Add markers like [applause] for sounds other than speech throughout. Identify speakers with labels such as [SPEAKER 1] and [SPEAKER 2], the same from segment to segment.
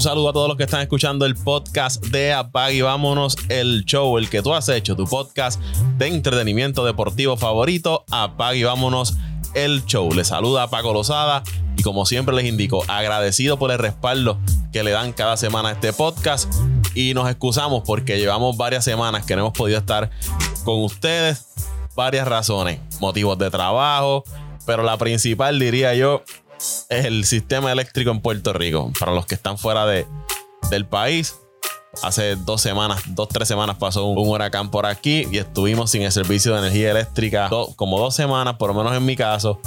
[SPEAKER 1] Un saludo a todos los que están escuchando el podcast de Apag y vámonos el show, el que tú has hecho, tu podcast de entretenimiento deportivo favorito. Apag y vámonos el show. Les saluda Paco Lozada y como siempre les indico, agradecido por el respaldo que le dan cada semana a este podcast y nos excusamos porque llevamos varias semanas que no hemos podido estar con ustedes. Varias razones, motivos de trabajo, pero la principal diría yo el sistema eléctrico en Puerto Rico. Para los que están fuera de, del país, hace dos semanas, dos, tres semanas pasó un, huracán por aquí y estuvimos sin el servicio de energía eléctrica como dos semanas, por lo menos en mi caso.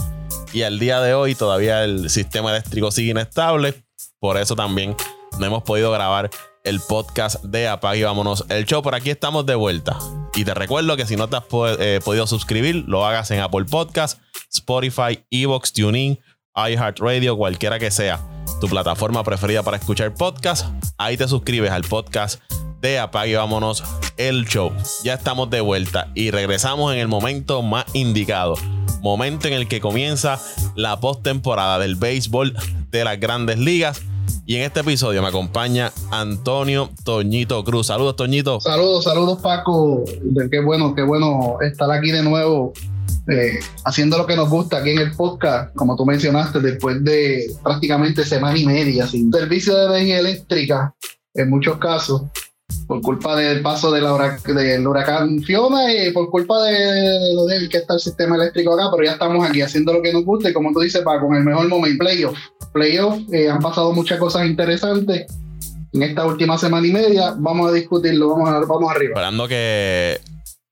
[SPEAKER 1] Y al día de hoy todavía el sistema eléctrico sigue inestable. Por eso también no hemos podido grabar el podcast de Apague y Vámonos el show. Por aquí estamos de vuelta. Y te recuerdo que si no te has eh, podido suscribir, lo hagas en Apple Podcast, Spotify, Evox, TuneIn iHeartRadio, cualquiera que sea tu plataforma preferida para escuchar podcast. Ahí te suscribes al podcast de Apague Vámonos el Show. Ya estamos de vuelta y regresamos en el momento más indicado. Momento en el que comienza la postemporada del béisbol de las grandes ligas. Y en este episodio me acompaña Antonio Toñito Cruz. Saludos, Toñito.
[SPEAKER 2] Saludos, saludos, Paco. Qué bueno, qué bueno estar aquí de nuevo eh, haciendo lo que nos gusta aquí en el podcast, como tú mencionaste, después de prácticamente semana y media sin servicio de energía eléctrica, en muchos casos, por culpa del paso de la del huracán Fiona y por culpa de, lo del que está el sistema eléctrico acá, pero ya estamos aquí haciendo lo que nos gusta y como tú dices, para con el mejor momento, playoff. Playoff, eh, han pasado muchas cosas interesantes en esta última semana y media. Vamos a discutirlo, vamos, a, vamos arriba.
[SPEAKER 1] Esperando que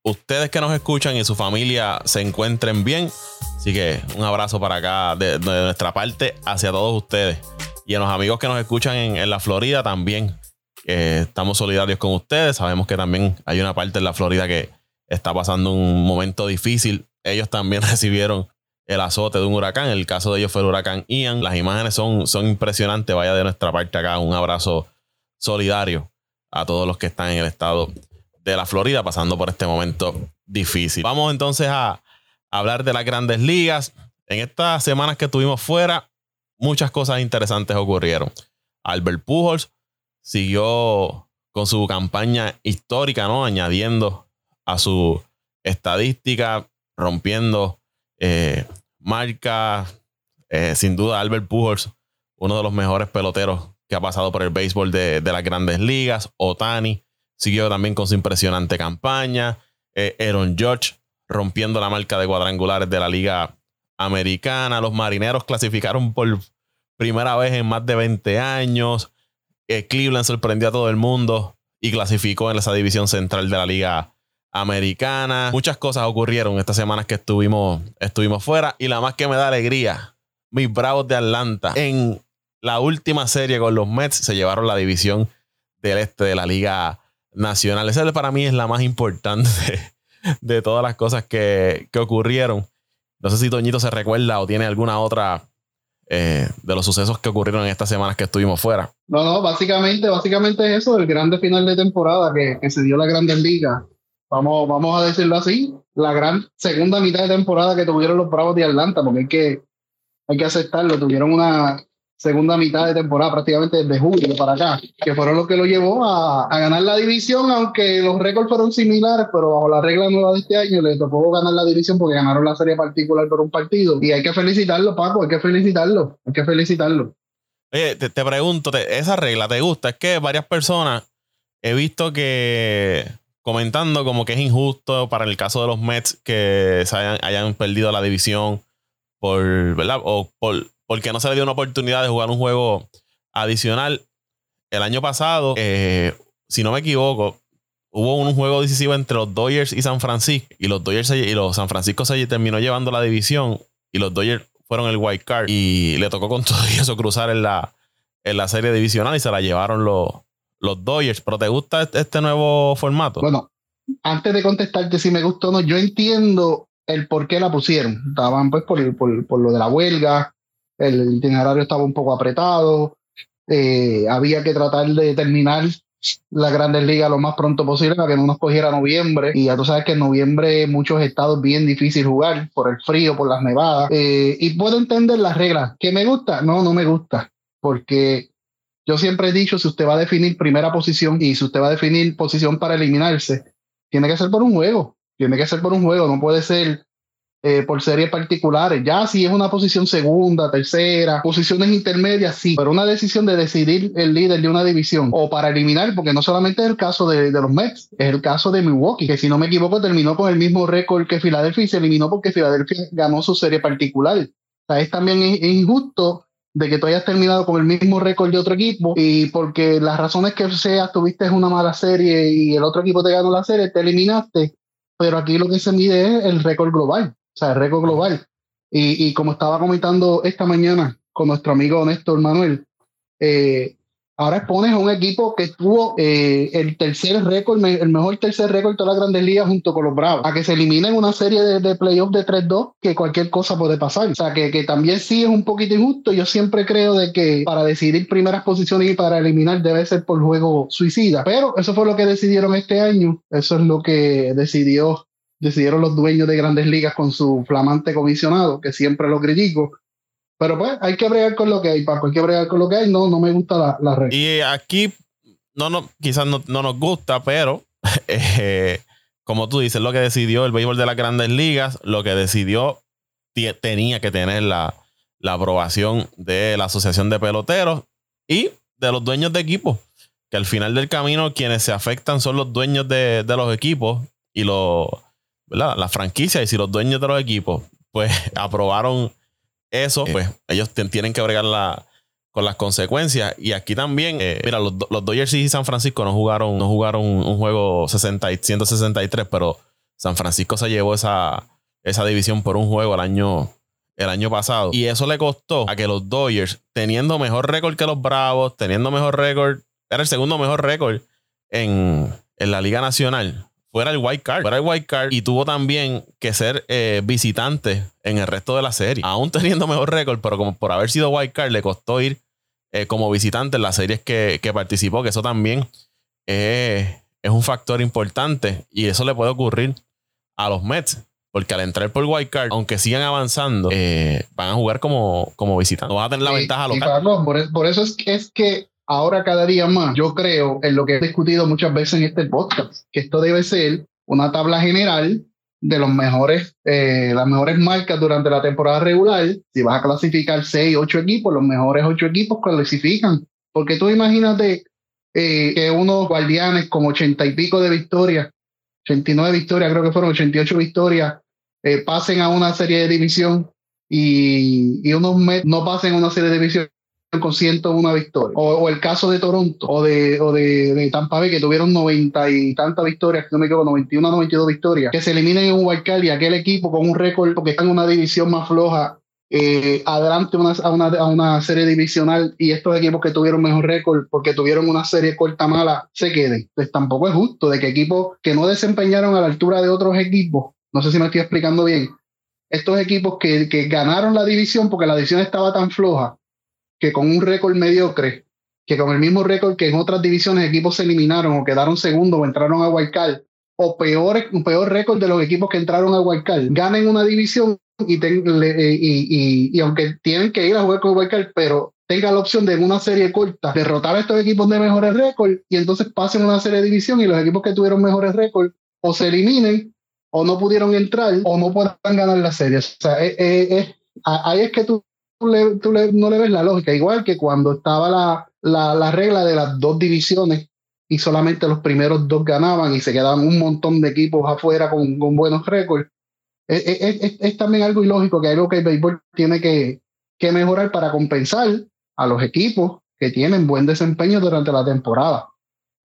[SPEAKER 1] ustedes que nos escuchan y su familia se encuentren bien. Así que un abrazo para acá de, nuestra parte hacia todos ustedes. Y a los amigos que nos escuchan en, la Florida también. estamos solidarios con ustedes. Sabemos que también hay una parte en la Florida que está pasando un momento difícil. Ellos también [laughs] recibieron el azote de un huracán. El caso de ellos fue el huracán Ian. Las imágenes son, son impresionantes. Vaya de nuestra parte acá un abrazo solidario a todos los que están en el estado de la Florida pasando por este momento difícil. Vamos entonces a hablar de las grandes ligas. En estas semanas que estuvimos fuera, muchas cosas interesantes ocurrieron. Albert Pujols siguió con su campaña histórica, ¿no? Añadiendo a su estadística, rompiendo eh, marcas. Eh, sin duda, Albert Pujols, uno de los mejores peloteros que ha pasado por el béisbol de, de las grandes ligas. Otani, Siguió también con su impresionante campaña. Eh, Aaron George rompiendo la marca de cuadrangulares de la Liga Americana. Los marineros clasificaron por primera vez en más de 20 años. Eh, Cleveland sorprendió a todo el mundo y clasificó en esa división central de la Liga Americana. Muchas cosas ocurrieron estas semanas que estuvimos, estuvimos fuera. Y la más que me da alegría, mis Bravos de Atlanta en la última serie con los Mets se llevaron la división del este de la Liga nacional. Esa para mí es la más importante [laughs] de, todas las cosas que, ocurrieron. No sé si Toñito se recuerda o tiene alguna otra eh, de los sucesos que ocurrieron en estas semanas que estuvimos fuera.
[SPEAKER 2] No, no, básicamente, básicamente es eso, el grande final de temporada que, se dio la Grandes Ligas. Vamos, vamos a decirlo así, la gran segunda mitad de temporada que tuvieron los Bravos de Atlanta, porque hay que, hay que aceptarlo, tuvieron una, segunda mitad de temporada, prácticamente desde julio para acá, que fueron los que lo llevó a, ganar la división, aunque los récords fueron similares, pero bajo la regla nueva de este año le tocó ganar la división porque ganaron la serie particular por un partido. Y hay que felicitarlo, Paco, hay que felicitarlo, hay que felicitarlo.
[SPEAKER 1] Oye, te, pregunto, ¿esa regla te gusta? Es que varias personas he visto que comentando como que es injusto para el caso de los Mets que se hayan, hayan perdido la división por, ¿verdad? O por porque no se le dio una oportunidad de jugar un juego adicional. El año pasado, eh, si no me equivoco, hubo un juego decisivo entre los Dodgers y San Francisco. Y los Dodgers y los San Francisco se terminó llevando la división. Y los Dodgers fueron el wild card. Y le tocó con [laughs] todo eso cruzar en la, en la serie divisional y se la llevaron los, los Dodgers. ¿Pero te gusta este, este nuevo formato?
[SPEAKER 2] Bueno, antes de contestarte si me gustó o no, yo entiendo el por qué la pusieron. Estaban pues por, por, por lo de la huelga, el itinerario estaba un poco apretado, eh, había que tratar de terminar las grandes ligas lo más pronto posible para que no nos cogiera noviembre. Y ya tú sabes que en noviembre muchos estados bien difícil jugar por el frío, por las nevadas. Eh, y puedo entender las reglas. ¿Que me gusta? No, no me gusta. Porque yo siempre he dicho, si usted va a definir primera posición y si usted va a definir posición para eliminarse, tiene que ser por un juego, tiene que ser por un juego, no puede ser eh, por series particulares. Ya si es una posición segunda, tercera, posiciones intermedias, sí, pero una decisión de decidir el líder de una división o para eliminar, porque no solamente es el caso de, los Mets, es el caso de Milwaukee, que si no me equivoco terminó con el mismo récord que Filadelfia y se eliminó porque Filadelfia ganó su serie particular. O sea, es también injusto de que tú hayas terminado con el mismo récord de otro equipo y porque las razones que sea, tuviste una mala serie y el otro equipo te ganó la serie, te eliminaste, pero aquí lo que se mide es el récord global o sea, el récord global. Y, y, como estaba comentando esta mañana con nuestro amigo Néstor Manuel, eh, ahora expones a un equipo que tuvo eh, el tercer récord, el mejor tercer récord de todas las grandes ligas junto con los Bravos, a que se eliminen una serie de, de playoffs de 3-2, que cualquier cosa puede pasar. O sea, que, que, también sí es un poquito injusto. Yo siempre creo de que para decidir primeras posiciones y para eliminar debe ser por juego suicida. Pero eso fue lo que decidieron este año. Eso es lo que decidió decidieron los dueños de grandes ligas con su flamante comisionado, que siempre lo critico. Pero pues hay que bregar con lo que hay, Paco, hay que bregar con lo que hay. No, no me gusta la, la regla.
[SPEAKER 1] Y aquí, no, no, quizás no, nos gusta, pero [laughs] eh, como tú dices, lo que decidió el béisbol de las grandes ligas, lo que decidió tenía que tener la, la aprobación de la Asociación de Peloteros y de los dueños de equipos. Que al final del camino, quienes se afectan son los dueños de, de los equipos y los la franquicia y si los dueños de los equipos pues [laughs] aprobaron eso, pues ellos tienen que bregar la, con las consecuencias. Y aquí también, eh, mira, los, los, Dodgers y San Francisco no jugaron, no jugaron un juego 60 163, pero San Francisco se llevó esa, esa división por un juego el año, el año pasado. Y eso le costó a que los Dodgers, teniendo mejor récord que los Bravos, teniendo mejor récord, era el segundo mejor récord en, en la Liga Nacional fuera el white card. Fuera el white card y tuvo también que ser eh, visitante en el resto de la serie. Aún [laughs] teniendo mejor récord, pero como por haber sido white card, le costó ir eh, como visitante en las series que, participó, que eso también es un factor importante y eso le puede ocurrir a los Mets. Porque al entrar por white card, aunque sigan avanzando, eh, van a jugar como, como visitantes. No van a tener la ventaja local.
[SPEAKER 2] por, por, eso es que, es que ahora cada día más, yo creo en lo que he discutido muchas veces en este podcast, que esto debe ser una tabla general de los mejores, eh, las mejores marcas durante la temporada regular. Si vas a clasificar seis, ocho equipos, los mejores ocho equipos clasifican. Porque tú imagínate eh, que unos guardianes con ochenta y pico de victorias, 89 victorias, creo que fueron 88 victorias, eh, pasen a una serie de división y, unos no pasen a una serie de división con 101 victorias. O, el caso de Toronto o de, o de, Tampa Bay, que tuvieron 90 y tantas victorias, no me equivoco, 91 92 victorias, que se eliminen en un wildcard y aquel equipo con un récord, porque está en una división más floja, eh, adelante una, a, una, a, una, serie divisional y estos equipos que tuvieron mejor récord porque tuvieron una serie corta mala se queden. Pues tampoco es justo de que equipos que no desempeñaron a la altura de otros equipos, no sé si me estoy explicando bien, estos equipos que, que ganaron la división porque la división estaba tan floja, que con un récord mediocre, que con el mismo récord que en otras divisiones equipos se eliminaron o quedaron segundo o entraron a Wildcard, o peor, un peor récord de los equipos que entraron a Wildcard, ganen una división y, eh, y, aunque tienen que ir a jugar con Wildcard, pero tenga la opción de en una serie corta derrotar a estos equipos de mejores récords y entonces pasen una serie de división y los equipos que tuvieron mejores récords o se eliminen o no pudieron entrar o no puedan ganar la serie. O sea, eh, eh, ahí es que tú tú no le ves la lógica, igual que cuando estaba la, la, la, regla de las dos divisiones y solamente los primeros dos ganaban y se quedaban un montón de equipos afuera con, buenos récords. Es, es, es, también algo ilógico que algo que el béisbol tiene que, que mejorar para compensar a los equipos que tienen buen desempeño durante la temporada.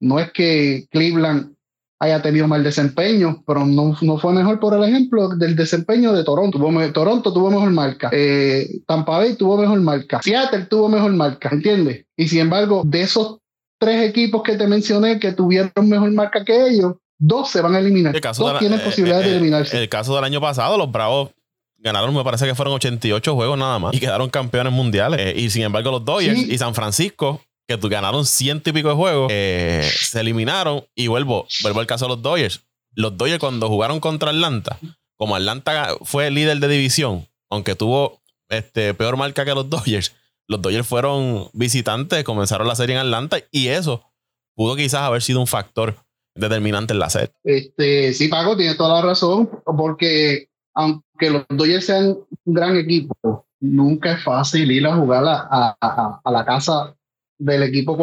[SPEAKER 2] No es que Cleveland haya tenido mal desempeño, pero no, no fue mejor por el ejemplo del desempeño de Toronto. Tuvo, Toronto tuvo mejor marca, eh, Tampa Bay tuvo mejor marca, Seattle tuvo mejor marca, ¿entiendes? Y sin embargo, de esos tres equipos que te mencioné que tuvieron mejor marca que ellos, dos se van a eliminar. El caso dos tienen posibilidad de eliminarse.
[SPEAKER 1] El caso del año pasado, los Bravos ganaron, me parece que fueron 88 juegos nada más y quedaron campeones mundiales. Eh, y sin embargo, los Dodgers y San Francisco que ganaron ciento y pico de juegos, eh, se eliminaron y vuelvo, vuelvo al caso de los Dodgers. Los Dodgers cuando jugaron contra Atlanta, como Atlanta fue líder de división, aunque tuvo este, peor marca que los Dodgers, los Dodgers fueron visitantes, comenzaron la serie en Atlanta y eso pudo quizás haber sido un factor determinante en la serie.
[SPEAKER 2] Este, sí, Paco, tiene toda la razón, porque aunque los Dodgers sean un gran equipo, nunca es fácil ir a jugar a, a, a la casa del equipo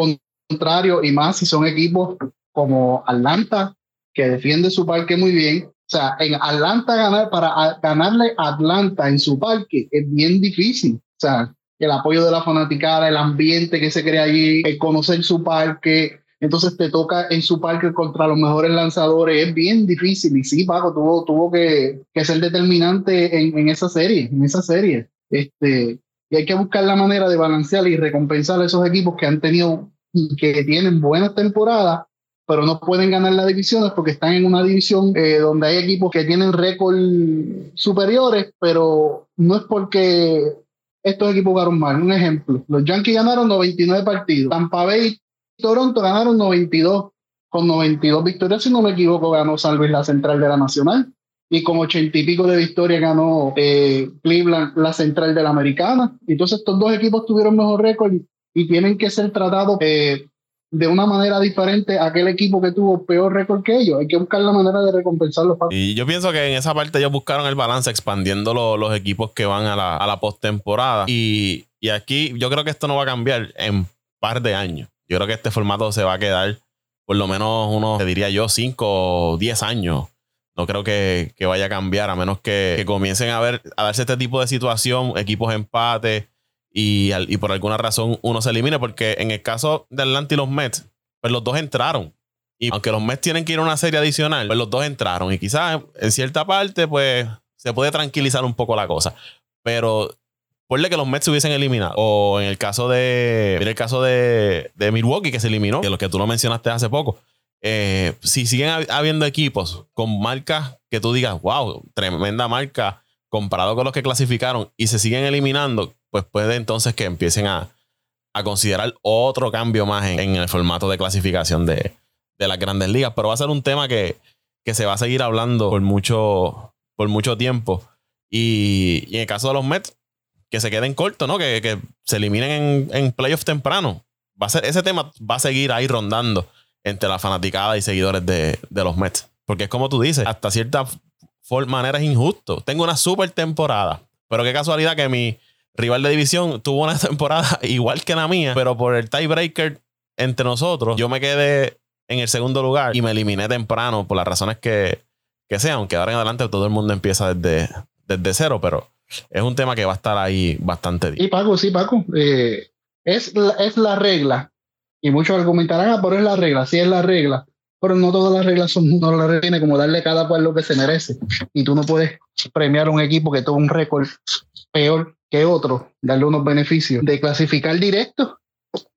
[SPEAKER 2] contrario y más si son equipos como Atlanta, que defiende su parque muy bien. O sea, en Atlanta ganar, para ganarle Atlanta en su parque es bien difícil. O sea, el apoyo de la fanaticada, el ambiente que se crea allí, el conocer su parque, entonces te toca en su parque contra los mejores lanzadores, es bien difícil. Y sí, Paco tuvo, tuvo que, que ser determinante en, en, esa serie, en esa serie. Este, y hay que buscar la manera de balancear y recompensar a esos equipos que han tenido y que tienen buenas temporadas, pero no pueden ganar las divisiones porque están en una división eh, donde hay equipos que tienen récord superiores, pero no es porque estos equipos jugaron mal. Un ejemplo, los Yankees ganaron 99 partidos, Tampa Bay y Toronto ganaron 92, con 92 victorias, si no me equivoco, ganó San Luis la central de la Nacional y con ochenta y pico de victorias ganó eh, Cleveland la central de la americana. Entonces estos dos equipos tuvieron mejor récord y tienen que ser tratados eh, de una manera diferente a aquel equipo que tuvo peor récord que ellos. Hay que buscar la manera de recompensarlos.
[SPEAKER 1] Y yo pienso que en esa parte ellos buscaron el balance expandiendo los equipos que van a la, a la postemporada. Y, y aquí yo creo que esto no va a cambiar en par de años. Yo creo que este formato se va a quedar por lo menos unos, te diría yo, 5 o 10 años. No creo que, que, vaya a cambiar, a menos que, comiencen a ver, a darse este tipo de situación, equipos empate, y, y, por alguna razón uno se elimine, porque en el caso de Atlanta y los Mets, pues los dos entraron. Y aunque los Mets tienen que ir a una serie adicional, pues los dos entraron. Y quizás en cierta parte, pues se puede tranquilizar un poco la cosa. Pero ponle que los Mets se hubiesen eliminado. O en el caso de. Mira el caso de, de Milwaukee, que se eliminó, que lo que tú lo mencionaste hace poco. Eh, si siguen habiendo equipos con marcas que tú digas, wow, tremenda marca comparado con los que clasificaron y se siguen eliminando, pues puede entonces que empiecen a, considerar otro cambio más en, el formato de clasificación de, las grandes ligas. Pero va a ser un tema que, se va a seguir hablando por mucho, por mucho tiempo. Y, en el caso de los Mets, que se queden cortos, ¿no? Que, se eliminen en, en playoffs temprano. Va a ser, ese tema va a seguir ahí rondando entre la fanaticada y seguidores de, de los Mets. Porque es como tú dices, hasta cierta manera es injusto. Tengo una super temporada, pero qué casualidad que mi, rival de división, tuvo una [laughs] temporada igual que la mía, pero por el tiebreaker entre nosotros, yo me quedé en el segundo lugar y me eliminé temprano por las razones que, que sean, aunque ahora en adelante todo el mundo empieza desde, desde cero, pero es un tema que va a estar ahí bastante.
[SPEAKER 2] Y Paco, sí, Paco, eh, es, es la regla. Y muchos argumentarán, ah, pero es la regla, sí es la regla. Pero no todas las reglas son, no las tiene como darle cada cual lo que se merece. Y tú no puedes premiar a un equipo que tuvo un récord peor que otro, darle unos beneficios de clasificar directo,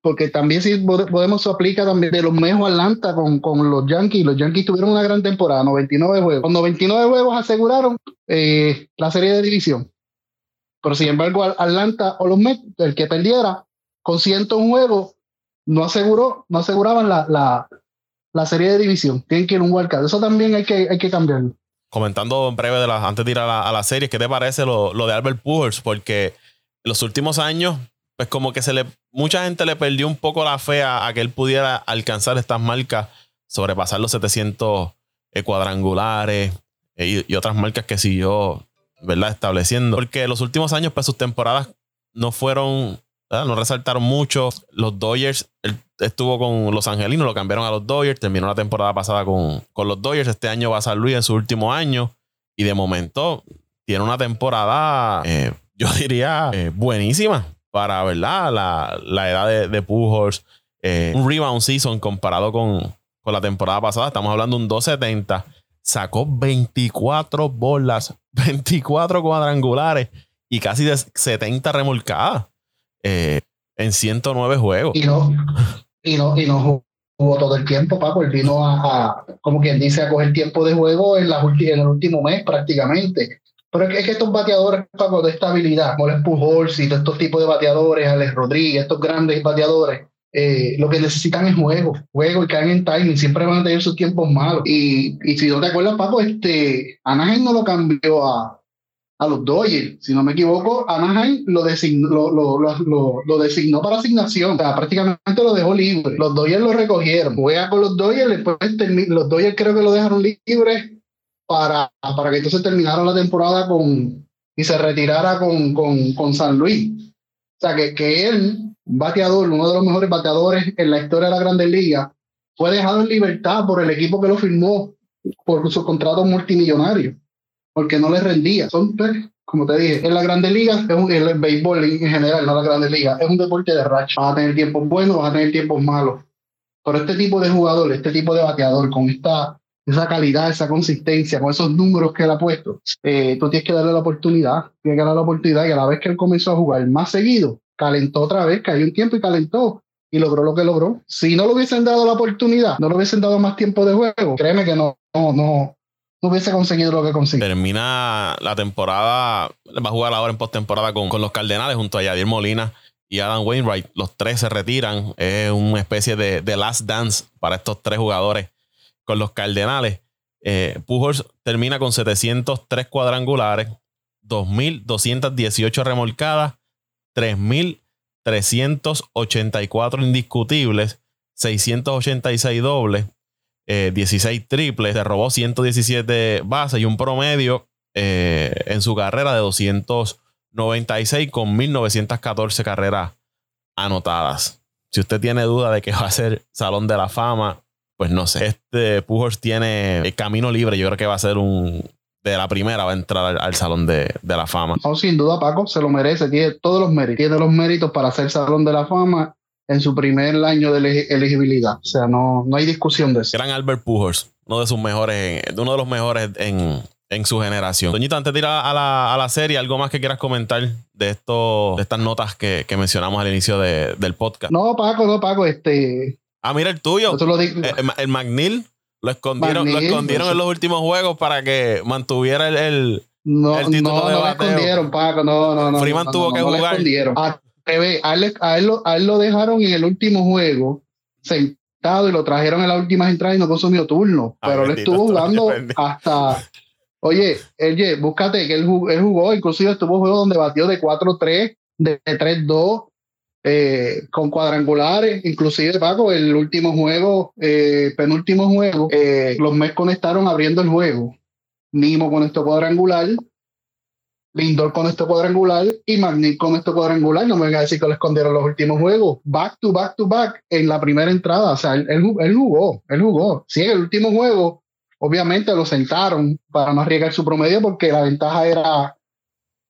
[SPEAKER 2] porque también si podemos aplica también de los mejores Atlanta con, con los Yankees. Los Yankees tuvieron una gran temporada, 99 juegos. Con 99 juegos aseguraron eh, la serie de división. Pero sin embargo, Atlanta o los Mets, el que perdiera con 101 juegos, no aseguró, no aseguraban la, la, la serie de división. Tienen que ir un wildcard. Eso también hay que, hay que cambiarlo
[SPEAKER 1] comentando en breve de la, antes de ir a la, a serie, ¿qué te parece lo, lo de Albert Pujols? Porque en los últimos años, pues como que se le, mucha gente le perdió un poco la fe a, que él pudiera alcanzar estas marcas, sobrepasar los 700 cuadrangulares eh, y, otras marcas que siguió, ¿verdad? Estableciendo. Porque los últimos años, pues sus temporadas no fueron, no resaltaron mucho. Los Dodgers, estuvo con los Angelinos, lo cambiaron a los Dodgers, terminó la temporada pasada con, con los Dodgers, este año va a San Luis en su último año y de momento tiene una temporada, eh, yo [laughs] diría, eh, buenísima para, ¿verdad? La, la edad de, de Pujols, eh, un rebound season comparado con, con la temporada pasada, estamos hablando de un 270, sacó 24 bolas, [laughs] 24 cuadrangulares y casi de 70 remolcadas. En 109 juegos.
[SPEAKER 2] Y no, y no, y no jugó todo el tiempo, Paco. Él vino a, como quien dice, a coger tiempo de juego en, la, en el último mes prácticamente. Pero es que, estos bateadores, Paco, de estabilidad, como el Pujols y de estos tipos de bateadores, Alex Rodríguez, estos grandes bateadores, eh, lo que necesitan es juego, juego y caen en timing, siempre van a tener sus tiempos malos. Y, y si no te acuerdas, Paco, este, Anaheim no lo cambió a, a los Dodgers. Si no me equivoco, Anaheim lo designó, lo, lo, lo, designó para asignación. O sea, prácticamente lo dejó libre. Los Dodgers lo recogieron. Juega con los Dodgers, después los Dodgers creo que lo dejaron libre para, para que entonces terminara la temporada con y se retirara con, con, con San Luis. O sea, que, que él, un bateador, uno de los mejores bateadores en la historia de la Grandes Ligas, fue dejado en libertad por el equipo que lo firmó por su contrato multimillonario porque no les rendía. Son, como te dije, en la Grandes Ligas, es un, el béisbol en general, no la Grandes Ligas, es un deporte de racha. Vas a tener tiempos buenos, vas a tener tiempos malos. Pero este tipo de jugador, este tipo de bateador, con esta esa calidad, esa consistencia, con esos números que él ha puesto, eh, tú tienes que darle la oportunidad, tienes que darle la oportunidad y a la vez que él comenzó a jugar más seguido, calentó otra vez, cayó un tiempo y calentó y logró lo que logró. Si no le hubiesen dado la oportunidad, no le hubiesen dado más tiempo de juego, créeme que no, no, no, hubiese conseguido lo que consiguió.
[SPEAKER 1] Termina la temporada, va a jugar ahora en postemporada con, con los Cardenales junto a Yadier Molina y Adam Wainwright. Los tres se retiran. Es una especie de, de last dance para estos tres jugadores con los Cardenales. Eh, Pujols termina con 703 cuadrangulares, 2.218 remolcadas, 3.384 indiscutibles, 686 dobles, 16 eh, triples, se robó 117 bases y un promedio eh, en su carrera de 296 con 1914 carreras anotadas. Si usted tiene duda de que va a ser Salón de la Fama, pues no sé. Este Pujols tiene el camino libre. Yo creo que va a ser un. De la primera va a entrar al, Salón de, la Fama.
[SPEAKER 2] No, sin duda, Paco, se lo merece. Tiene todos los méritos. Tiene los méritos para ser Salón de la Fama en su primer año de elegibilidad. O sea, no, no hay discusión de eso.
[SPEAKER 1] Gran Albert Pujols, uno de sus mejores, uno de los mejores en, en su generación. Doñito, antes de ir a la, a la, serie, ¿algo más que quieras comentar de esto, de estas notas que, que mencionamos al inicio de, del podcast?
[SPEAKER 2] No, Paco, no, Paco, este.
[SPEAKER 1] Ah, mira el tuyo. Eh, el, el, McNeil lo escondieron, lo escondieron en los últimos juegos para que mantuviera el, el,
[SPEAKER 2] no, el título no, de no lo escondieron, Paco, no, no, no.
[SPEAKER 1] Freeman tuvo que jugar.
[SPEAKER 2] A él, a, él lo, dejaron en el último juego sentado y lo trajeron en las últimas entradas y no consumió turno. pero él estuvo jugando hasta. Oye, oye, búscate que él jugó, él jugó inclusive estuvo juego donde batió de 4-3, de 3-2, eh, con cuadrangulares, inclusive Paco, el último juego, eh, penúltimo juego, eh, los Mets conectaron abriendo el juego. Nimo con esto cuadrangular, Lindor con este cuadrangular y Magnic con este cuadrangular. No me venga a decir que le escondieron los últimos juegos. Back to back to back en la primera entrada. O sea, él, él, jugó, él jugó. Sí, en el último juego, obviamente lo sentaron para no arriesgar su promedio porque la ventaja era,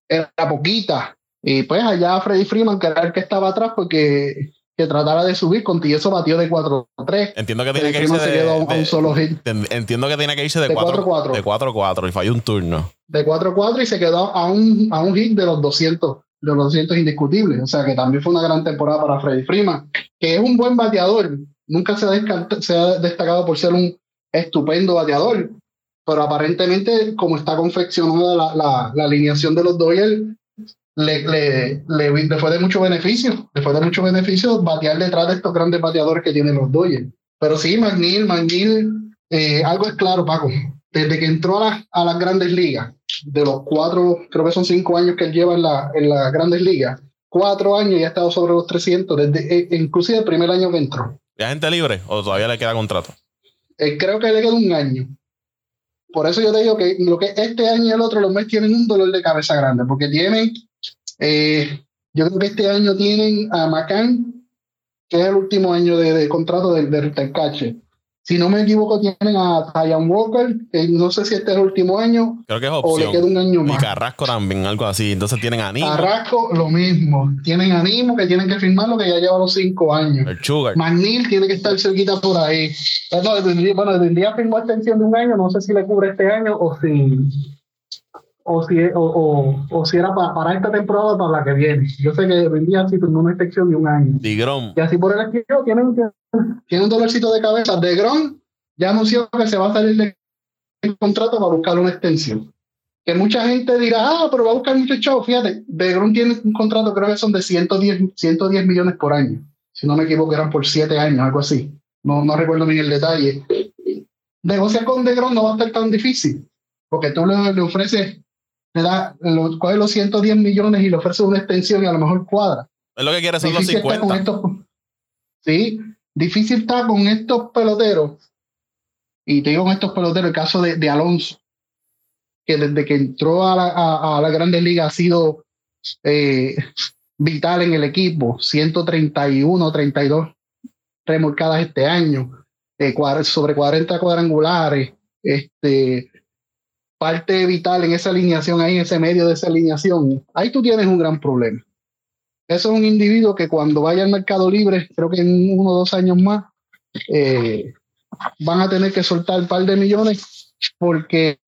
[SPEAKER 2] era poquita. Y pues allá Freddy Freeman, que era el que estaba atrás, porque que tratara de subir, con eso batió de 4-3.
[SPEAKER 1] Entiendo que tiene que irse de, un solo hit. Entiendo que tiene que irse de 4-4. De 4-4 y falló un turno.
[SPEAKER 2] De 4-4 y se quedó a un, a un hit de los 200, de los 200 indiscutibles. O sea que también fue una gran temporada para Freddy Freeman, que es un buen bateador. Nunca se ha, se ha destacado por ser un estupendo bateador, pero aparentemente como está confeccionada la, la, la alineación de los Dodgers, le, le, le, fue de mucho beneficio, le fue de mucho beneficio batear detrás de estos grandes bateadores que tienen los Dodgers. Pero sí, McNeil, McNeil, eh, algo es claro, Paco, desde que entró a, a, las grandes ligas, de los cuatro, creo que son cinco años que él lleva en, la, en las grandes ligas, cuatro años y ha estado sobre los 300, desde, eh, inclusive el primer año que entró.
[SPEAKER 1] ¿Es gente libre o todavía le queda contrato?
[SPEAKER 2] Eh, creo que le queda un año. Por eso yo te digo que lo que este año y el otro, los meses tienen un dolor de cabeza grande, porque tienen eh, yo creo que este año tienen a Macan, que es el último año de, contrato del de, Cache. Si no me equivoco, tienen a Ryan Walker, que no sé si este es el último año.
[SPEAKER 1] Creo que es opción. O le queda un año más. Y Carrasco también, algo así. Entonces tienen a Nimo.
[SPEAKER 2] Carrasco, lo mismo. Tienen a Nimo, que tienen que firmarlo, que ya lleva los cinco años.
[SPEAKER 1] El Sugar.
[SPEAKER 2] McNeil tiene que estar cerquita por ahí. Bueno, bueno, tendría firmó extensión de un año. No sé si le cubre este año o si o si, o, o, si era para, esta temporada o para la que viene. Yo sé que vendía si tuvo una extensión de un año. Y así por el estilo tienen, tienen un dolorcito de cabeza. De Grom ya anunció que se va a salir del contrato para buscar una extensión. Que mucha gente dirá, ah, pero va a buscar mucho show. Fíjate, De Grom tiene un contrato, creo que son de 110, 110 millones por año. Si no me equivoco, eran por 7 años, algo así. No, no recuerdo bien el detalle. Negociar con De Grom no va a estar tan difícil, porque tú le, le ofreces le da, lo, coge los 110 millones y le ofrece una extensión y a lo mejor cuadra.
[SPEAKER 1] Es lo que quiere son los 50.
[SPEAKER 2] sí, difícil está con estos peloteros. Y te digo con estos peloteros, el caso de, de Alonso, que desde que entró a la, a, la Grandes Ligas ha sido eh, vital en el equipo. 131, 32 remolcadas este año, eh, sobre 40 cuadrangulares. Este, parte vital en esa alineación, ahí en ese medio de esa alineación, ahí tú tienes un gran problema. Eso es un individuo que cuando vaya al mercado libre, creo que en uno o dos años más, eh, van a tener que soltar un par de millones porque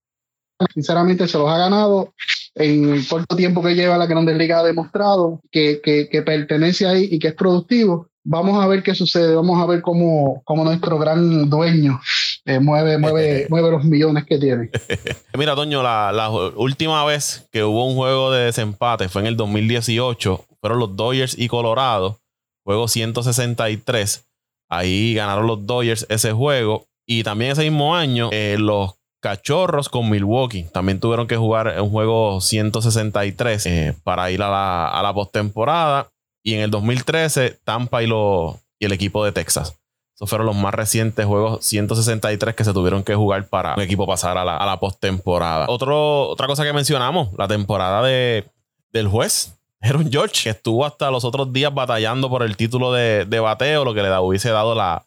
[SPEAKER 2] sinceramente se los ha ganado en el corto tiempo que lleva la Grandes Ligas ha demostrado que, que, que pertenece ahí y que es productivo vamos a ver qué sucede, vamos a ver cómo, cómo nuestro gran dueño eh, mueve, mueve, [laughs] mueve los millones que tiene. [laughs]
[SPEAKER 1] Mira, Toño, la, la, última vez que hubo un juego de desempate fue en el 2018, fueron los Dodgers y Colorado, juego 163. Ahí ganaron los Dodgers ese juego. Y también ese mismo año, eh, los Cachorros con Milwaukee también tuvieron que jugar un juego 163 eh, para ir a la, a la postemporada. Y en el 2013, Tampa y, y el equipo de Texas. Esos fueron los más recientes juegos 163 que se tuvieron que jugar para un equipo pasar a la, postemporada. Otra cosa que mencionamos, la temporada de, del juez, [laughs] Aaron George, que estuvo hasta los otros días batallando por el título de, bateo, lo que le hubiese dado la,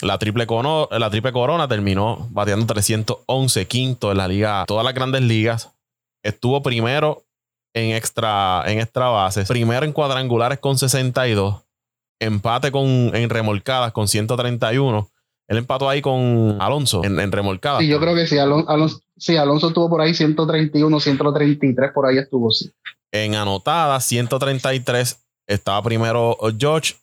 [SPEAKER 1] la, triple la triple corona. Terminó bateando 311, quinto en la liga, todas las grandes ligas. Estuvo primero en extra, en extra bases. Primero en cuadrangulares con 62. Empate con, en remolcadas con 131. Él empató ahí con Alonso en, en remolcadas.
[SPEAKER 2] Sí, yo creo que sí. Alonso, sí, Alonso estuvo por ahí 131, 133, por ahí estuvo, sí.
[SPEAKER 1] En anotadas, 133. Estaba primero George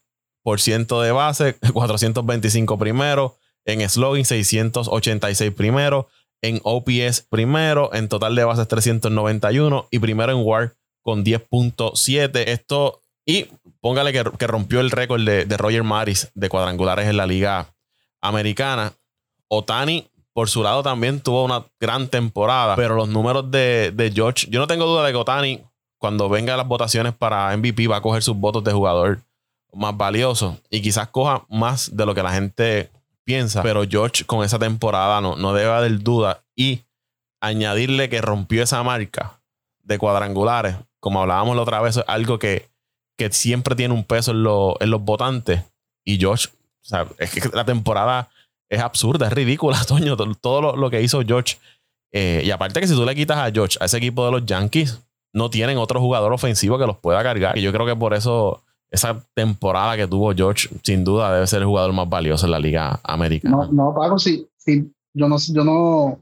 [SPEAKER 1] por ciento de base, [laughs] 425 primero. En slogan, 686 primero en OPS primero, en total de bases 391 y primero en WAR con 10.7. Esto, y póngale que, rompió el récord de, Roger Maris de cuadrangulares en la liga americana. Otani, por su lado, también tuvo una gran temporada, pero los números de, George, yo no tengo duda de que Otani, cuando venga a las votaciones para MVP, va a coger sus votos de jugador más valioso y quizás coja más de lo que la gente piensa, pero George con esa temporada no, no debe haber duda. Y añadirle que rompió esa marca de cuadrangulares, como hablábamos la otra vez, es algo que, que siempre tiene un peso en, en los votantes. Y George, o sea, es que la temporada es absurda, es ridícula, [laughs] Toño, todo, lo, que hizo George. Eh, y aparte que si tú le quitas a George, a ese equipo de los Yankees, no tienen otro jugador ofensivo que los pueda cargar. Y yo creo que por eso esa temporada que tuvo George, sin duda, debe ser el jugador más valioso en la Liga Americana.
[SPEAKER 2] No, no, Paco, sí, sí, yo no, yo no,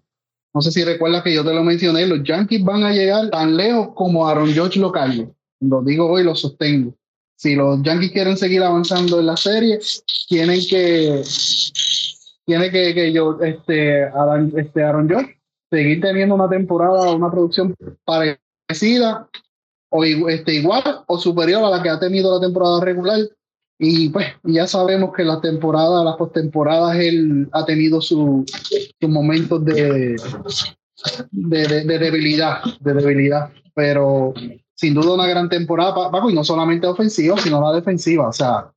[SPEAKER 2] no sé si recuerdas que yo te lo mencioné, los Yankees van a llegar tan lejos como Aaron George lo cargue. Lo digo hoy, lo sostengo. Si los Yankees quieren seguir avanzando en la serie, tienen que, tiene que, que yo, este, Aaron, este Aaron seguir teniendo una temporada, una producción parecida o este, igual o superior a la que ha tenido la temporada regular. Y pues ya sabemos que la temporada, las postemporadas, él ha tenido sus su momentos de, de, de, debilidad, de debilidad. Pero sin duda una gran temporada, Paco, y no solamente ofensiva, sino la defensiva. O sea,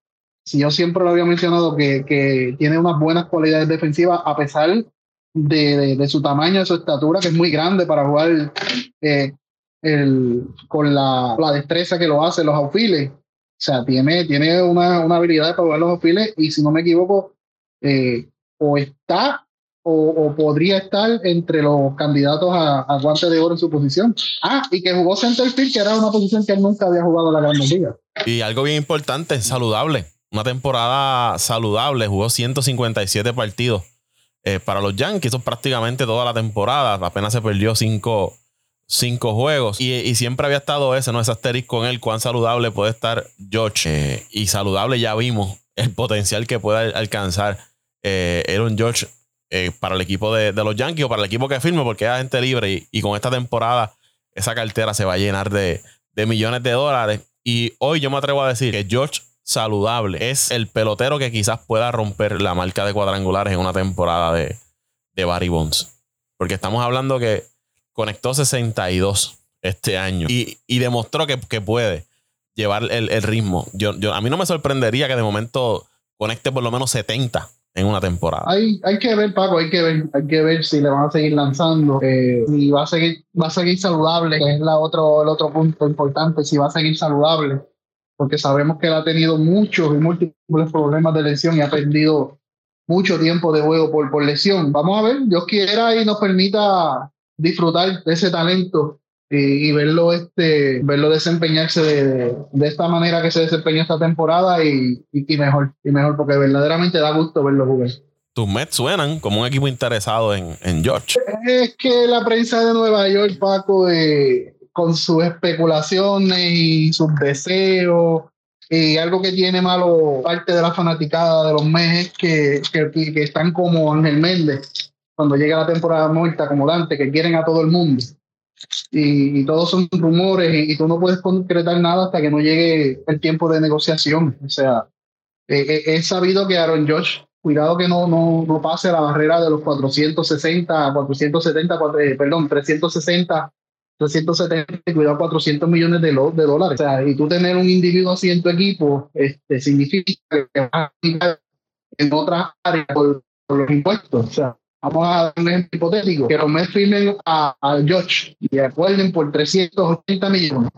[SPEAKER 2] si yo siempre lo había mencionado que, que tiene unas buenas cualidades defensivas, a pesar de, de, su tamaño, de su estatura, que es muy grande para jugar eh, el, con la, la, destreza que lo hace los aufiles. O sea, tiene, tiene una, una habilidad para jugar los aufiles y si no me equivoco, eh, o está o, podría estar entre los candidatos a, guante de oro en su posición. Ah, y que jugó centerfield, que era una posición que él nunca había jugado en la Gran Liga.
[SPEAKER 1] Y algo bien importante, saludable. Una temporada saludable, jugó 157 partidos. Eh, para los Yankees, eso prácticamente toda la temporada. Apenas se perdió cinco, cinco juegos. Y, siempre había estado ese, ¿no? Ese asterisco con él, cuán saludable puede estar George. Eh, y saludable ya vimos el potencial que puede alcanzar eh, Aaron George eh, para el equipo de, los Yankees o para el equipo que firme, porque es agente libre. Y, con esta temporada, esa cartera se va a llenar de, millones de dólares. Y hoy yo me atrevo a decir que George saludable es el pelotero que quizás pueda romper la marca de cuadrangulares en una temporada de, Barry Bonds. Porque estamos hablando que conectó 62. este año y, demostró que, puede llevar el, ritmo. Yo, a mí no me sorprendería que de momento conecte por lo menos 70 en una temporada.
[SPEAKER 2] Hay, hay que ver, Paco, hay que ver, hay que ver si le van a seguir lanzando, eh, si va a seguir, va a seguir saludable, que es la otro, el otro punto importante, si va a seguir saludable, porque sabemos que él ha tenido muchos y múltiples problemas de lesión y ha perdido mucho tiempo de juego por, por lesión. Vamos a ver, Dios quiera y nos permita disfrutar de ese talento y, verlo este verlo desempeñarse de, de, esta manera que se desempeñó esta temporada y, y, mejor y mejor porque verdaderamente da gusto verlo jugar
[SPEAKER 1] tus Mets suenan como un equipo interesado en, en George.
[SPEAKER 2] Es que la prensa de Nueva York, Paco, eh, con sus especulaciones y sus deseos, y algo que tiene malo parte de la fanaticada de los Mets es que, que, que están como Ángel Méndez cuando llega la temporada muerta, como Dante, que quieren a todo el mundo y, todos son rumores y, tú no puedes concretar nada hasta que no llegue el tiempo de negociación. O sea, he eh, sabido que Aaron Josh, cuidado que no, no, no pase la barrera de los 460, 470, eh, perdón, 360 370, cuidado, 400 millones de, de dólares. O sea, y tú tener un individuo así en tu equipo, este, significa que vas a en otras áreas por, por, los impuestos. O sea, Vamos a dar un ejemplo hipotético, que los Mets a, a George y acuerden por 380 millones.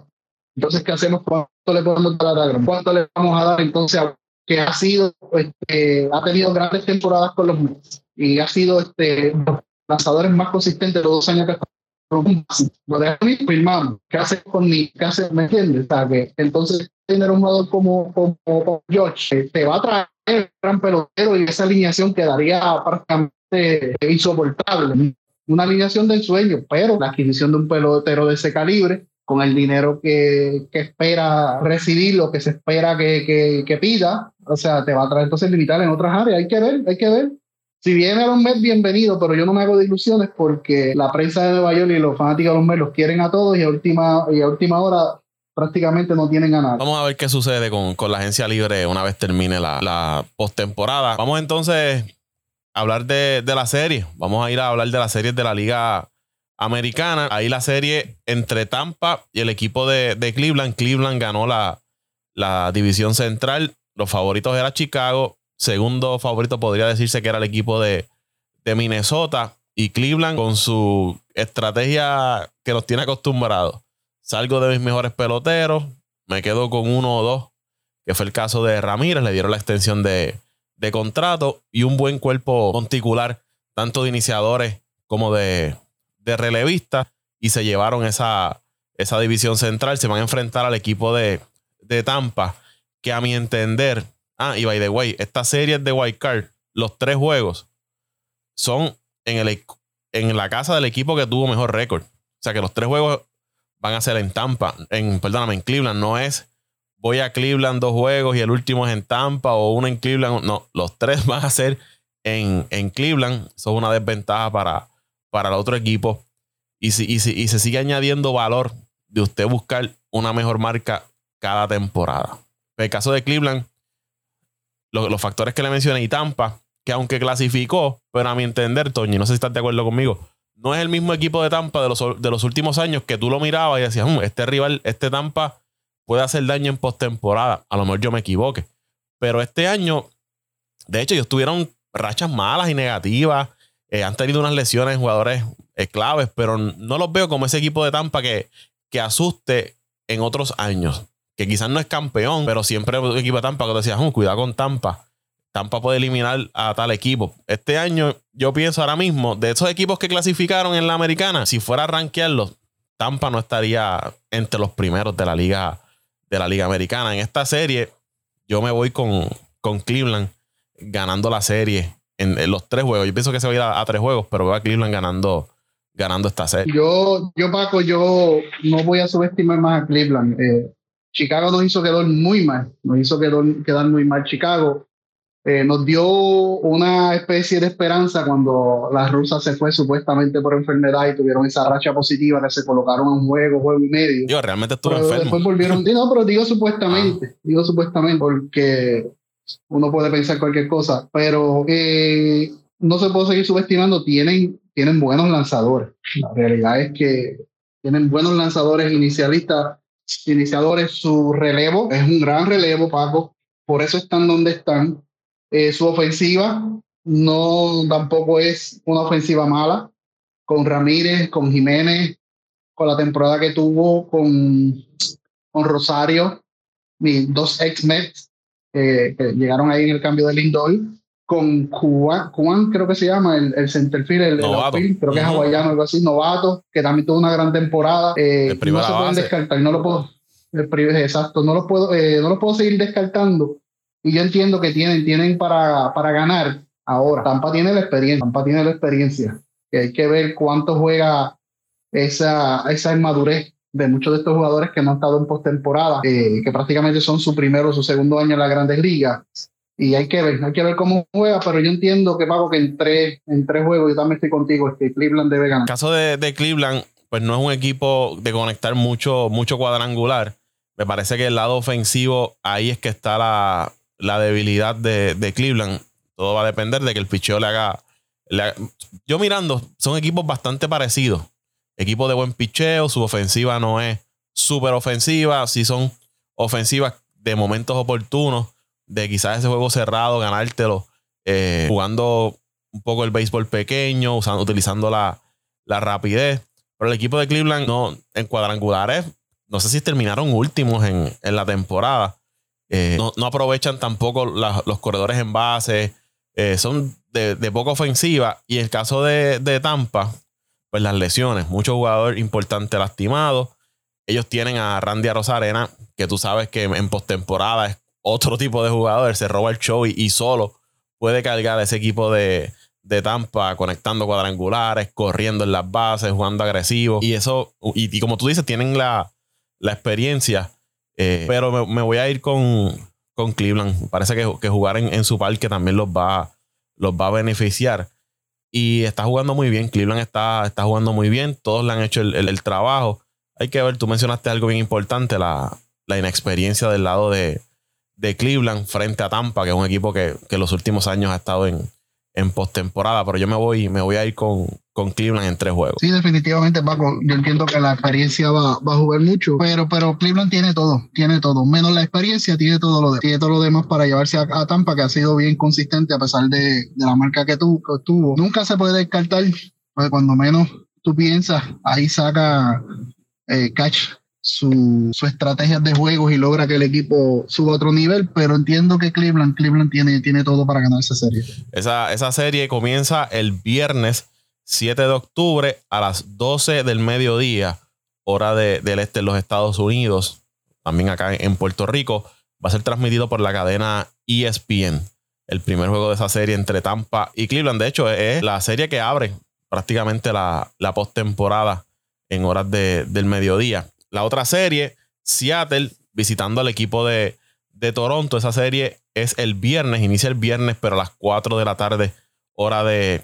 [SPEAKER 2] Entonces, ¿qué hacemos? ¿Cuánto le podemos dar a ¿Cuánto le vamos a dar entonces a que ha sido, este, ha tenido grandes temporadas con los Mets y ha sido este, los lanzadores más consistentes de los dos años que lo dejamos firmamos. ¿Qué hace con mi? ¿Qué hace? ¿Me entiendes? O que entonces tener un jugador como, como, George eh, te va a traer gran pelotero y esa alineación quedaría prácticamente insoportable. Una alineación del sueño, pero la adquisición de un pelotero de ese calibre, con el dinero que, que espera recibir, lo que se espera que, que, pida, o sea, te va a traer entonces limitar en otras áreas. Hay que ver, hay que ver. Si viene a los Mets, bienvenido, pero yo no me hago de ilusiones porque la prensa de Nueva York y los fanáticos de los Mets los quieren a todos y a última, y a última hora prácticamente no tienen a nadie.
[SPEAKER 1] Vamos a ver qué sucede con, con la agencia libre una vez termine la, la postemporada. Vamos entonces hablar de, la serie. Vamos a ir a hablar de las series de la Liga Americana. Ahí la serie entre Tampa y el equipo de, Cleveland. Cleveland ganó la, la división central. Los favoritos era Chicago. Segundo favorito podría decirse que era el equipo de, de Minnesota. Y Cleveland con su estrategia que nos tiene acostumbrados. Salgo de mis mejores peloteros. Me quedo con uno o dos. Que fue el caso de Ramírez. Le dieron la extensión de, de contrato y un buen cuerpo monticular, tanto de iniciadores como de, de relevistas, y se llevaron esa, esa división central. Se van a enfrentar al equipo de, de Tampa, que a mi entender, ah, y by the way, esta serie de White Card, los tres juegos son en, el, en la casa del equipo que tuvo mejor récord. O sea que los tres juegos van a ser en Tampa, en, perdóname, en Cleveland, no es voy a Cleveland dos juegos y el último es en Tampa o uno en Cleveland. No, los tres [laughs] van a ser en, en Cleveland. Eso es una desventaja para, para el otro equipo. Y, si, y, y se sigue añadiendo valor de usted buscar una mejor marca cada temporada. En el caso de Cleveland, los factores que le mencioné y Tampa, que aunque clasificó, pero a mi entender, Toño, no sé si estás de acuerdo conmigo, no es el mismo equipo de Tampa de los, de los últimos años que tú lo mirabas y decías, hmm, este rival, este Tampa puede hacer daño en postemporada. A lo mejor yo me equivoque. Pero este año, de hecho, ellos tuvieron rachas malas y negativas. Eh, han tenido unas lesiones en jugadores eh, claves, pero no los veo como ese equipo de Tampa que, que asuste en otros años. Que quizás no es campeón, pero siempre un equipo de Tampa que te decía, cuidado con Tampa. Tampa puede eliminar a tal equipo. Este año, yo pienso ahora mismo, de esos equipos que clasificaron en la americana, si fuera a rankearlos, Tampa no estaría entre los primeros de la liga de la Liga Americana. En esta serie, yo me voy con, con Cleveland ganando la serie en, los tres juegos. Yo pienso que se va a ir a, tres juegos, pero veo a Cleveland ganando, ganando esta serie.
[SPEAKER 2] Yo, yo, Paco, yo no voy a subestimar más a Cleveland. Eh, Chicago nos hizo quedar muy mal, nos hizo quedar, quedar muy mal Chicago. Eh, nos dio una especie de esperanza cuando la rusa se fue supuestamente por enfermedad y tuvieron esa racha positiva que se colocaron en un juego, juego y medio.
[SPEAKER 1] Yo realmente estuve enfermo.
[SPEAKER 2] Después volvieron, no, pero digo supuestamente, ah. digo supuestamente porque uno puede pensar cualquier cosa, pero eh, no se puede seguir subestimando, tienen, tienen buenos lanzadores. La realidad es que tienen buenos lanzadores inicialistas, iniciadores. Su relevo es un gran relevo, Paco. Por eso están donde están. Eh, su ofensiva no tampoco es una ofensiva mala. Con Ramírez, con Jiménez, con la temporada que tuvo con, con Rosario, mis dos ex-Mets que llegaron ahí en el cambio de Lindor con Juan, Juan, creo que se llama, el, el centerfield, el, el creo que es hawaiano, algo así, novato, que también tuvo una gran temporada. Eh, no se pueden descartar, no lo puedo, exacto, no lo puedo, eh, no lo puedo seguir descartando. Y yo entiendo que tienen, tienen para, para ganar ahora. Tampa tiene la experiencia, Tampa tiene la experiencia. Que hay que ver cuánto juega esa, esa inmadurez de muchos de estos jugadores que no han estado en postemporada, eh, que prácticamente son su primero o su segundo año en las grandes ligas y hay que ver, hay que ver cómo juega, pero yo entiendo que Paco que en tres, en tres juegos, yo también estoy contigo, es que Cleveland debe ganar.
[SPEAKER 1] En caso de, de, Cleveland, pues no es un equipo de conectar mucho, mucho cuadrangular. Me parece que el lado ofensivo, ahí es que está la, la debilidad de, de, Cleveland. Todo va a depender de que el picheo le haga, Yo mirando, son equipos bastante parecidos. Equipos de buen picheo, su ofensiva no es súper ofensiva, si son ofensivas de momentos oportunos de quizás ese juego cerrado, ganártelo, eh, jugando un poco el béisbol pequeño, utilizando la, rapidez. Pero el equipo de Cleveland no, en cuadrangulares, no sé si terminaron últimos en, la temporada. Eh, no, aprovechan tampoco los corredores en base. Eh, son de, poca ofensiva. Y el caso de, de Tampa, pues las lesiones. Muchos jugadores importantes lastimados. Ellos tienen a Randy Arozarena, que tú sabes que en postemporada es otro [laughs] tipo de jugador, se roba el show y, solo puede cargar a ese equipo de, Tampa conectando cuadrangulares, corriendo en las bases, jugando agresivo. Y eso, y, como tú dices, tienen la, experiencia. Eh, pero me, voy a ir con, con Cleveland. Parece que, jugar en, su parque también los va, los va a beneficiar. Y está jugando muy bien. Cleveland está, está jugando muy bien. Todos le han hecho el, trabajo. Hay que ver, tú mencionaste algo bien importante, la, la inexperiencia del lado de, de Cleveland frente a Tampa, que es un equipo que, que los últimos años ha estado en, en postemporada, pero yo me voy, me voy a ir con, con Cleveland en tres juegos.
[SPEAKER 2] Sí, definitivamente, Paco. Yo entiendo que la experiencia va, va, a jugar mucho, pero, pero Cleveland tiene todo, tiene todo. Menos la experiencia, tiene todo lo, de, tiene todo lo demás para llevarse a, Tampa, que ha sido bien consistente a pesar de, de la marca que, tu, que tuvo. Nunca se puede descartar, porque cuando menos tú piensas, ahí saca eh, catch su, su estrategia de juegos y logra que el equipo suba a otro nivel, pero entiendo que Cleveland, Cleveland tiene, tiene todo para ganar esa serie.
[SPEAKER 1] Esa, esa serie comienza el viernes 7 de octubre a las 12 del mediodía, hora del este de los Estados Unidos, también acá en Puerto Rico. Va a ser transmitido por la cadena ESPN. El primer juego de esa serie entre Tampa y Cleveland. De hecho, es la serie que abre prácticamente la, la postemporada en horas del mediodía. La otra serie, Seattle visitando al equipo de, Toronto. Esa serie es el viernes, inicia el viernes, pero a las 4 de la tarde, hora de,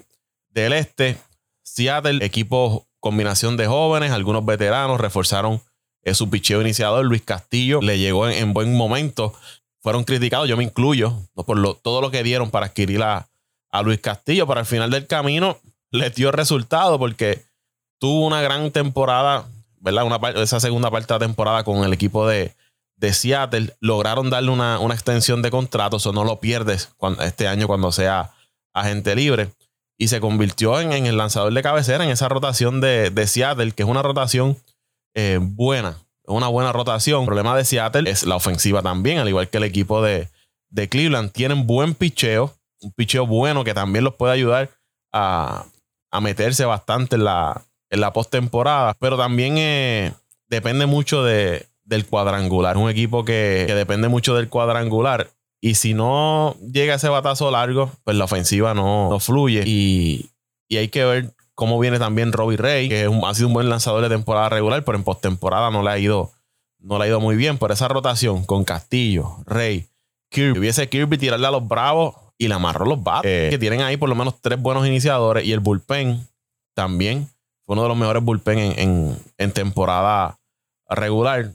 [SPEAKER 1] del este. Seattle, equipo combinación de jóvenes, algunos veteranos, reforzaron eh, su picheo iniciador. Luis Castillo le llegó en, buen momento. Fueron criticados, yo me incluyo, por todo lo que dieron para adquirir a, Luis Castillo, pero al final del camino les dio resultado porque tuvo una gran temporada ¿verdad? Una, esa segunda parte de la temporada con el equipo de, de Seattle, lograron darle una, extensión de contrato, eso no lo pierdes este año cuando sea agente libre. Y se convirtió en, el lanzador de cabecera en esa rotación de, Seattle, que es una rotación eh, buena, una buena rotación. El problema de Seattle es la ofensiva también, al igual que el equipo de, de Cleveland. Tienen buen picheo, un picheo bueno que también los puede ayudar a, a meterse bastante en la, en la postemporada, pero también eh, depende mucho de, del cuadrangular. Un equipo que, depende mucho del cuadrangular. Y si no llega ese batazo largo, pues la ofensiva no, fluye. Y, hay que ver cómo viene también Robbie Ray, que ha sido un buen lanzador de temporada regular, pero en postemporada no le ha ido, no le ha ido muy bien. Por esa rotación con Castillo, Rey, Kirby. Hubiese Kirby tirarle a los bravos y le amarró los bates. Eh, que tienen ahí por lo menos tres buenos iniciadores. Y el bullpen también fue uno de los mejores bullpen en, temporada regular.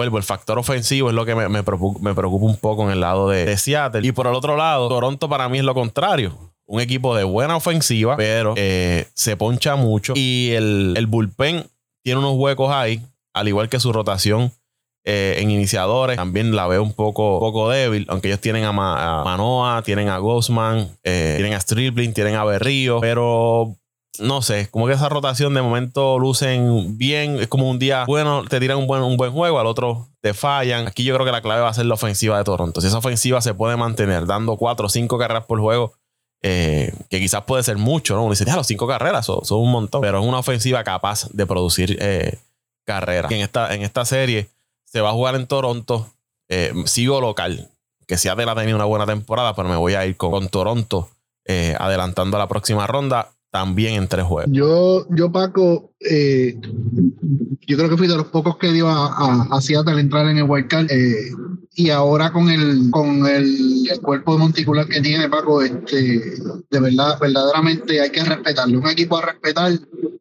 [SPEAKER 1] Vuelvo, el factor ofensivo es lo que me, preocupa, un poco en el lado de, Seattle. Y por el otro lado, Toronto para mí es lo contrario. Un equipo de buena ofensiva, pero eh, se poncha mucho. Y el, el bullpen tiene unos huecos ahí, al igual que su rotación eh, en iniciadores. También la veo un poco, poco débil, aunque ellos tienen a, Manoa, tienen a Ghostman, eh, tienen a Stripling, tienen a Berrío, pero no sé, como que esa rotación de momento lucen bien. Es como un día bueno, te tiran un buen, un buen juego, al otro te fallan. Aquí yo creo que la clave va a ser la ofensiva de Toronto. Si esa ofensiva se puede mantener dando cuatro o cinco carreras por juego, eh, que quizás puede ser mucho, ¿no? Uno dice, ya, los cinco carreras son, un montón, pero es una ofensiva capaz de producir eh, carreras. En esta, en esta serie se va a jugar en Toronto. Eh, sigo local, que Seattle ha tenido una buena temporada, pero me voy a ir con, Toronto adelantando a la próxima ronda también en tres juegos.
[SPEAKER 2] Yo, yo Paco, eh, yo creo que fui de los pocos que dio a, a, Seattle entrar en el wildcard. Eh, y ahora con el con el, cuerpo monticular que tiene Paco, este, de verdad, verdaderamente hay que respetarlo. Un equipo a respetar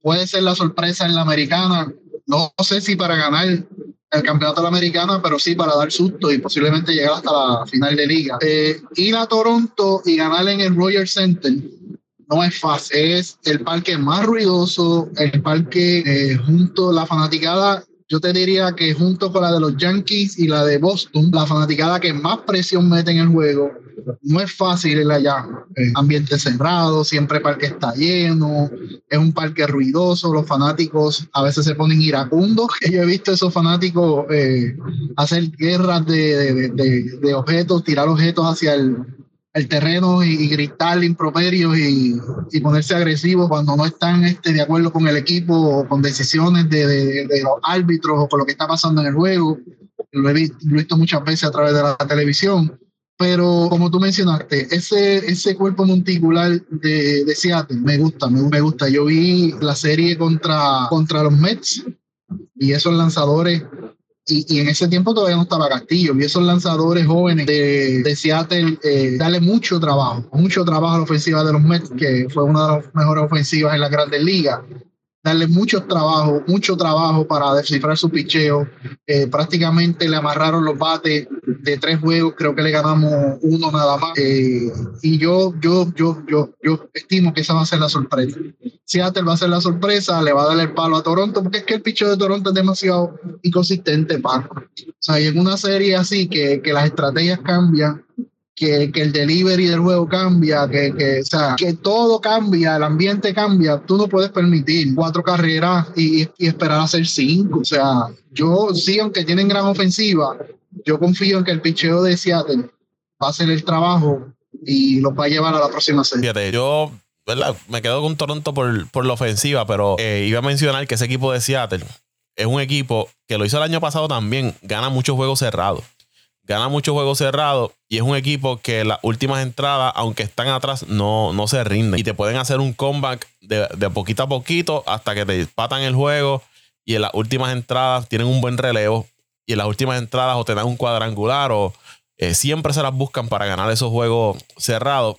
[SPEAKER 2] puede ser la sorpresa en la americana. No sé si para ganar el campeonato de la americana, pero sí para dar susto y posiblemente llegar hasta la final de liga. Eh, ir a Toronto y ganar en el Royal Center no es fácil. Es el parque más ruidoso, el parque eh, junto a la fanaticada. Yo te diría que junto con la de los Yankees y la de Boston, la fanaticada que más presión mete en el juego, no es fácil ir allá. Eh, ambiente cerrado, siempre el parque está lleno, es un parque ruidoso, los fanáticos a veces se ponen iracundos. [laughs] Yo he visto esos fanáticos eh, hacer guerras de, de objetos, tirar objetos hacia el, el terreno y, gritar improperios y, y, ponerse agresivos cuando no están este, de acuerdo con el equipo o con decisiones de, de, los árbitros o con lo que está pasando en el juego. Lo he, visto, muchas veces a través de la televisión. Pero como tú mencionaste, ese, ese cuerpo monticular de, de Seattle me gusta, me, me gusta. Yo vi la serie contra, contra los Mets y esos lanzadores y, en ese tiempo todavía no estaba Castillo. Y esos lanzadores jóvenes de, de Seattle eh, darle mucho trabajo, mucho trabajo a la ofensiva de los Mets, que fue una de las mejores ofensivas en la grandes ligas darle mucho trabajo, mucho trabajo para descifrar su picheo. Eh, prácticamente le amarraron los bates de tres juegos, creo que le ganamos uno nada más. Eh, y yo, yo, yo, yo, yo estimo que esa va a ser la sorpresa. Seattle va a ser la sorpresa, le va a dar el palo a Toronto, porque es que el picheo de Toronto es demasiado inconsistente, Paco. O sea, y en una serie así que, que las estrategias cambian, que, el delivery del juego cambia, que, que, o sea, que todo cambia, el ambiente cambia, tú no puedes permitir cuatro carreras y, esperar a hacer cinco. O sea, yo sí, aunque tienen gran ofensiva, yo confío en que el picheo de Seattle va a hacer el trabajo y los va a llevar a la próxima serie.
[SPEAKER 1] Fíjate, yo me quedo con Toronto por, por la ofensiva, pero eh, iba a mencionar que ese equipo de Seattle es un equipo que lo hizo el año pasado también, gana muchos juegos cerrados gana muchos juegos cerrados y es un equipo que las últimas entradas, aunque están atrás, no, no se rinden. Y te pueden hacer un comeback de, poquito a poquito hasta que te patan el juego. Y en las últimas entradas tienen un buen relevo. Y en las últimas entradas o te dan un cuadrangular o eh, siempre se las buscan para ganar esos juegos cerrados.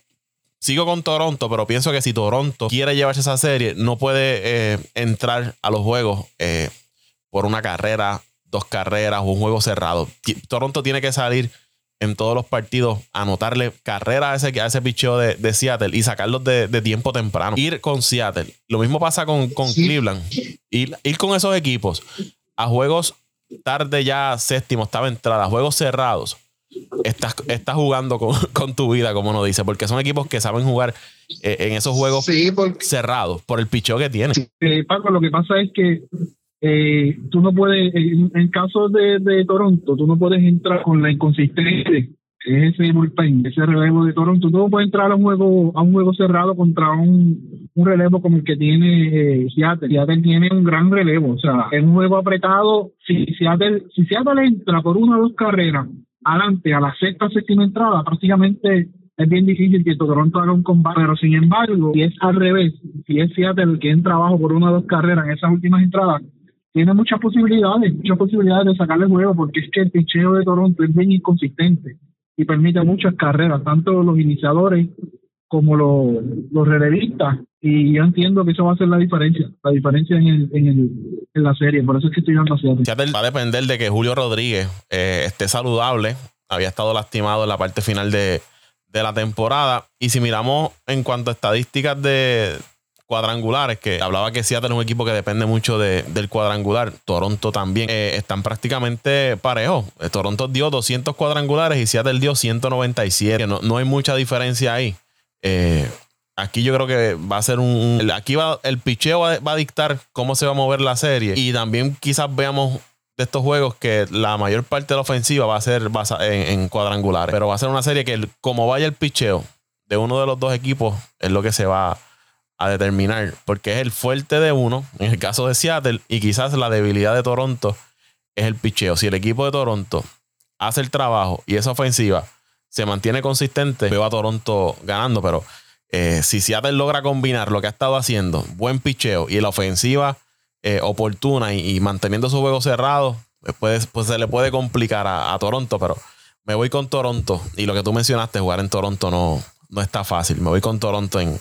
[SPEAKER 1] Sigo con Toronto, pero pienso que si Toronto quiere llevarse esa serie, no puede eh, entrar a los juegos eh, por una carrera dos carreras o un juego cerrado. Toronto tiene que salir en todos los partidos, anotarle carrera a ese, a ese picheo de, Seattle y sacarlos de, tiempo temprano. Ir con Seattle. Lo mismo pasa con, Cleveland. Ir, ir, con esos equipos a juegos tarde ya séptimo, estaba entrada, juegos cerrados. Estás, estás jugando [laughs] con, tu vida, como uno dice, porque son equipos que saben jugar eh, en esos juegos cerrados por el picheo que tienen.
[SPEAKER 3] Paco, lo que pasa es que eh, tú no puedes, en, caso de, de, Toronto, tú no puedes entrar con la inconsistencia ese bullpen, ese relevo de Toronto. Tú no puedes entrar a un juego, a un juego cerrado contra un, un relevo como el que tiene eh, Seattle. Seattle tiene un gran relevo. O sea, es un juego apretado. Si Seattle, si Seattle entra por una o dos carreras adelante a la sexta, séptima entrada, prácticamente es bien difícil que Toronto haga un combate, pero sin embargo, si es al revés, si es Seattle el que entra abajo por una o dos carreras en esas últimas entradas, tiene muchas posibilidades, muchas posibilidades de sacarle juego porque es que el picheo de Toronto es bien inconsistente y permite muchas carreras, tanto los iniciadores como los, los relevistas. Y yo entiendo que eso va a ser la diferencia, la diferencia en, el, en, el, en la serie. Por eso es que estoy dando
[SPEAKER 1] Va a depender de que Julio Rodríguez eh, esté saludable. Había estado lastimado en la parte final de, de la temporada. Y si miramos en cuanto a estadísticas de, cuadrangulares, que hablaba que Seattle es un equipo que depende mucho del cuadrangular. Toronto también eh, están prácticamente parejos. Eh, Toronto dio 200 cuadrangulares y Seattle dio 197. No, no hay mucha diferencia ahí. Eh, aquí yo creo que va a ser un. Aquí va el picheo va, a dictar cómo se va a mover la serie. Y también quizás veamos de estos juegos que la mayor parte de la ofensiva va a ser en, en cuadrangulares. Pero va a ser una serie que, como vaya el picheo de uno de los dos equipos, es lo que se va a a determinar, porque es el fuerte de uno, en el caso de Seattle, y quizás la debilidad de Toronto es el picheo. Si el equipo de Toronto hace el trabajo y esa ofensiva se mantiene consistente, veo a Toronto ganando, pero eh, si Seattle logra combinar lo que ha estado haciendo, buen picheo y la ofensiva eh, oportuna y, manteniendo su juego cerrado, pues, pues, se le puede complicar a, Toronto, pero me voy con Toronto. Y lo que tú mencionaste, jugar en Toronto no, no está fácil. Me voy con Toronto en,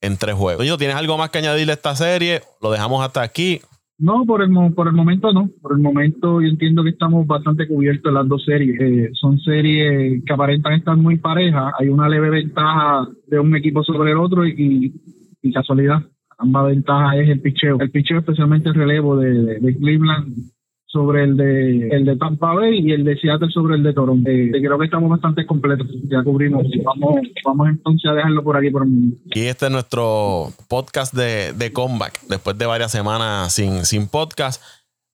[SPEAKER 1] en tres juegos. ¿tienes algo más que añadirle a esta serie? ¿Lo dejamos hasta aquí?
[SPEAKER 2] No, por el, por el momento no. Por el momento yo entiendo que estamos bastante cubiertos en las dos series. Eh, son series que aparentan estar muy parejas. Hay una leve ventaja de un equipo sobre el otro y, y casualidad. Ambas ventajas es el picheo. El picheo, especialmente el relevo de, de Cleveland, sobre el de el de Tampa Bay y el de Seattle sobre el de Toronto. Eh, creo que estamos bastante completos, ya cubrimos. Vamos, vamos entonces a dejarlo por aquí por un
[SPEAKER 1] Y este es nuestro podcast de, de comeback, después de varias semanas sin, sin podcast.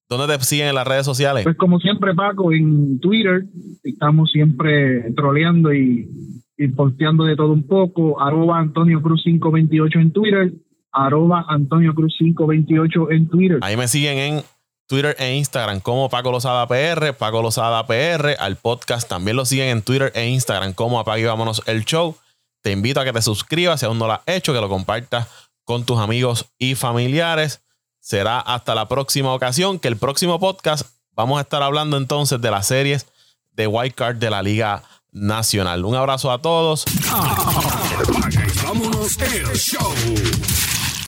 [SPEAKER 1] ¿Dónde te siguen en las redes sociales?
[SPEAKER 2] Pues como siempre, Paco, en Twitter estamos siempre troleando y, y posteando de todo un poco. Arroba Antonio Cruz 528 en Twitter. Arroba Antonio Cruz 528 en Twitter.
[SPEAKER 1] Ahí me siguen en Twitter e Instagram como Paco Lozada PR, Paco Lozada PR. Al podcast también lo siguen en Twitter e Instagram como Apague Vámonos el Show. Te invito a que te suscribas si aún no lo has hecho, que lo compartas con tus amigos y familiares. Será hasta la próxima ocasión, que el próximo podcast vamos a estar hablando entonces de las series de White Card de la Liga Nacional. Un abrazo a todos.
[SPEAKER 4] Vámonos el Show.